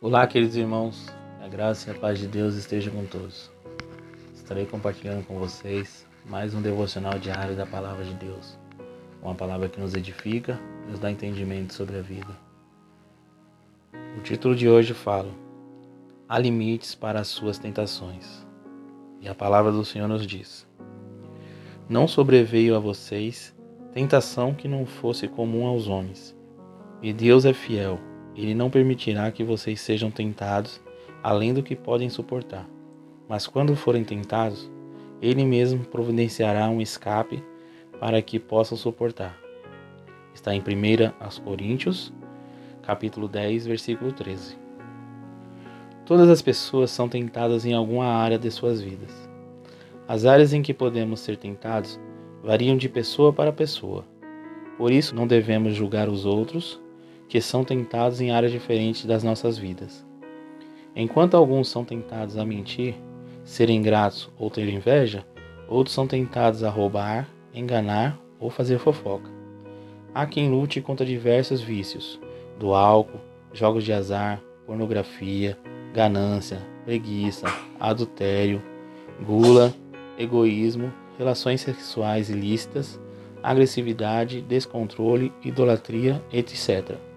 Olá, queridos irmãos, a graça e a paz de Deus esteja com todos. Estarei compartilhando com vocês mais um devocional diário da Palavra de Deus, uma palavra que nos edifica, nos dá entendimento sobre a vida. O título de hoje fala: Há limites para as suas tentações. E a palavra do Senhor nos diz: Não sobreveio a vocês tentação que não fosse comum aos homens. E Deus é fiel ele não permitirá que vocês sejam tentados além do que podem suportar. Mas quando forem tentados, Ele mesmo providenciará um escape para que possam suportar. Está em 1 Coríntios, capítulo 10, versículo 13. Todas as pessoas são tentadas em alguma área de suas vidas. As áreas em que podemos ser tentados variam de pessoa para pessoa. Por isso, não devemos julgar os outros que são tentados em áreas diferentes das nossas vidas. Enquanto alguns são tentados a mentir, ser ingratos ou ter inveja, outros são tentados a roubar, enganar ou fazer fofoca. Há quem lute contra diversos vícios, do álcool, jogos de azar, pornografia, ganância, preguiça, adultério, gula, egoísmo, relações sexuais ilícitas, agressividade, descontrole, idolatria, etc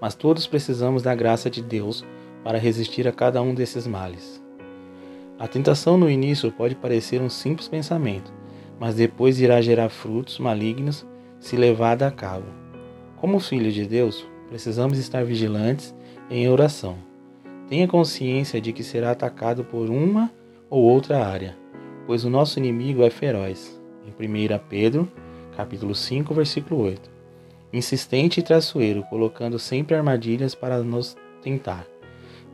mas todos precisamos da graça de Deus para resistir a cada um desses males. A tentação no início pode parecer um simples pensamento, mas depois irá gerar frutos malignos se levada a cabo. Como filhos de Deus, precisamos estar vigilantes em oração. Tenha consciência de que será atacado por uma ou outra área, pois o nosso inimigo é feroz. Em 1 Pedro, capítulo 5, versículo 8 insistente e traiçoeiro, colocando sempre armadilhas para nos tentar.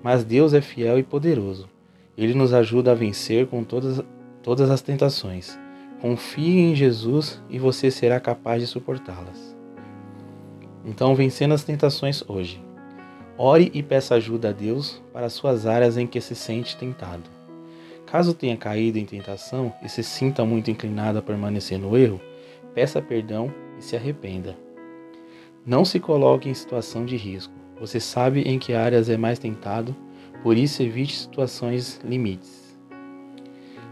Mas Deus é fiel e poderoso. Ele nos ajuda a vencer com todas, todas as tentações. Confie em Jesus e você será capaz de suportá-las. Então, vencendo as tentações hoje. Ore e peça ajuda a Deus para as suas áreas em que se sente tentado. Caso tenha caído em tentação e se sinta muito inclinado a permanecer no erro, peça perdão e se arrependa. Não se coloque em situação de risco. Você sabe em que áreas é mais tentado, por isso evite situações limites.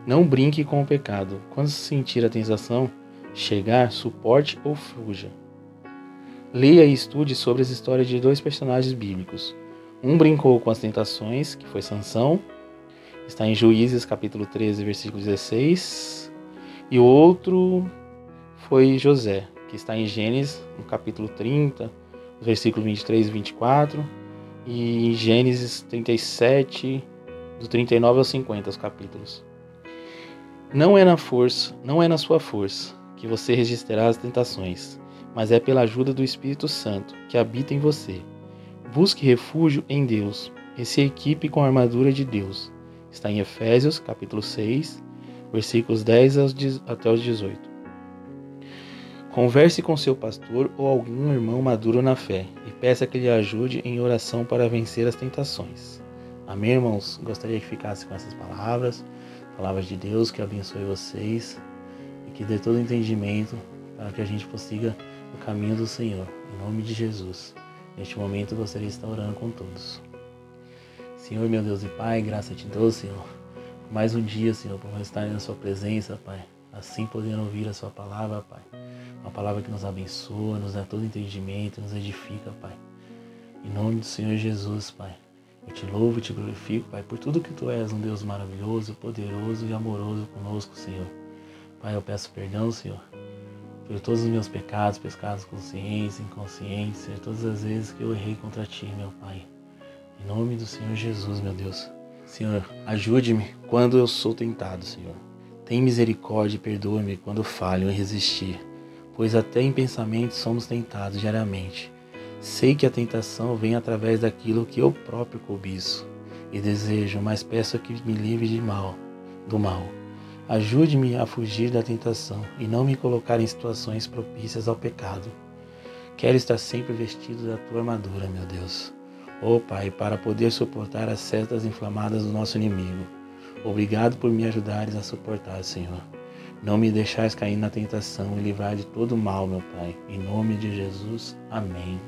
Não brinque com o pecado. Quando sentir a tentação chegar, suporte ou fuja. Leia e estude sobre as histórias de dois personagens bíblicos. Um brincou com as tentações, que foi Sansão, está em Juízes capítulo 13, versículo 16, e o outro foi José, que está em Gênesis, no capítulo 30, versículo 23 e 24, e em Gênesis 37, do 39 ao 50, os capítulos. Não é na força, não é na sua força que você resistirá às tentações, mas é pela ajuda do Espírito Santo que habita em você. Busque refúgio em Deus e se equipe com a armadura de Deus. Está em Efésios, capítulo 6, versículos 10 até os 18. Converse com seu pastor ou algum irmão maduro na fé e peça que lhe ajude em oração para vencer as tentações. Amém, irmãos? Gostaria que ficasse com essas palavras, palavras de Deus que abençoe vocês e que dê todo entendimento para que a gente consiga o caminho do Senhor. Em nome de Jesus. Neste momento gostaria de estar orando com todos. Senhor, meu Deus e Pai, graça te dou, Senhor. Mais um dia, Senhor, por estar na Sua presença, Pai. Assim podendo ouvir a Sua palavra, Pai uma palavra que nos abençoa, nos dá todo entendimento, nos edifica, Pai. Em nome do Senhor Jesus, Pai. Eu te louvo e te glorifico, Pai, por tudo que Tu és, um Deus maravilhoso, poderoso e amoroso conosco, Senhor. Pai, eu peço perdão, Senhor, por todos os meus pecados, pecados conscientes, inconscientes, todas as vezes que eu errei contra Ti, meu Pai. Em nome do Senhor Jesus, meu Deus. Senhor, ajude-me quando eu sou tentado, Senhor. Tem misericórdia e perdoa-me quando falho em resistir pois até em pensamentos somos tentados diariamente. Sei que a tentação vem através daquilo que eu próprio cobiço e desejo, mas peço que me livre de mal, do mal. Ajude-me a fugir da tentação e não me colocar em situações propícias ao pecado. Quero estar sempre vestido da tua armadura, meu Deus. Ó oh, Pai, para poder suportar as setas inflamadas do nosso inimigo. Obrigado por me ajudares a suportar, Senhor. Não me deixais cair na tentação e livrar de todo mal, meu Pai. Em nome de Jesus. Amém.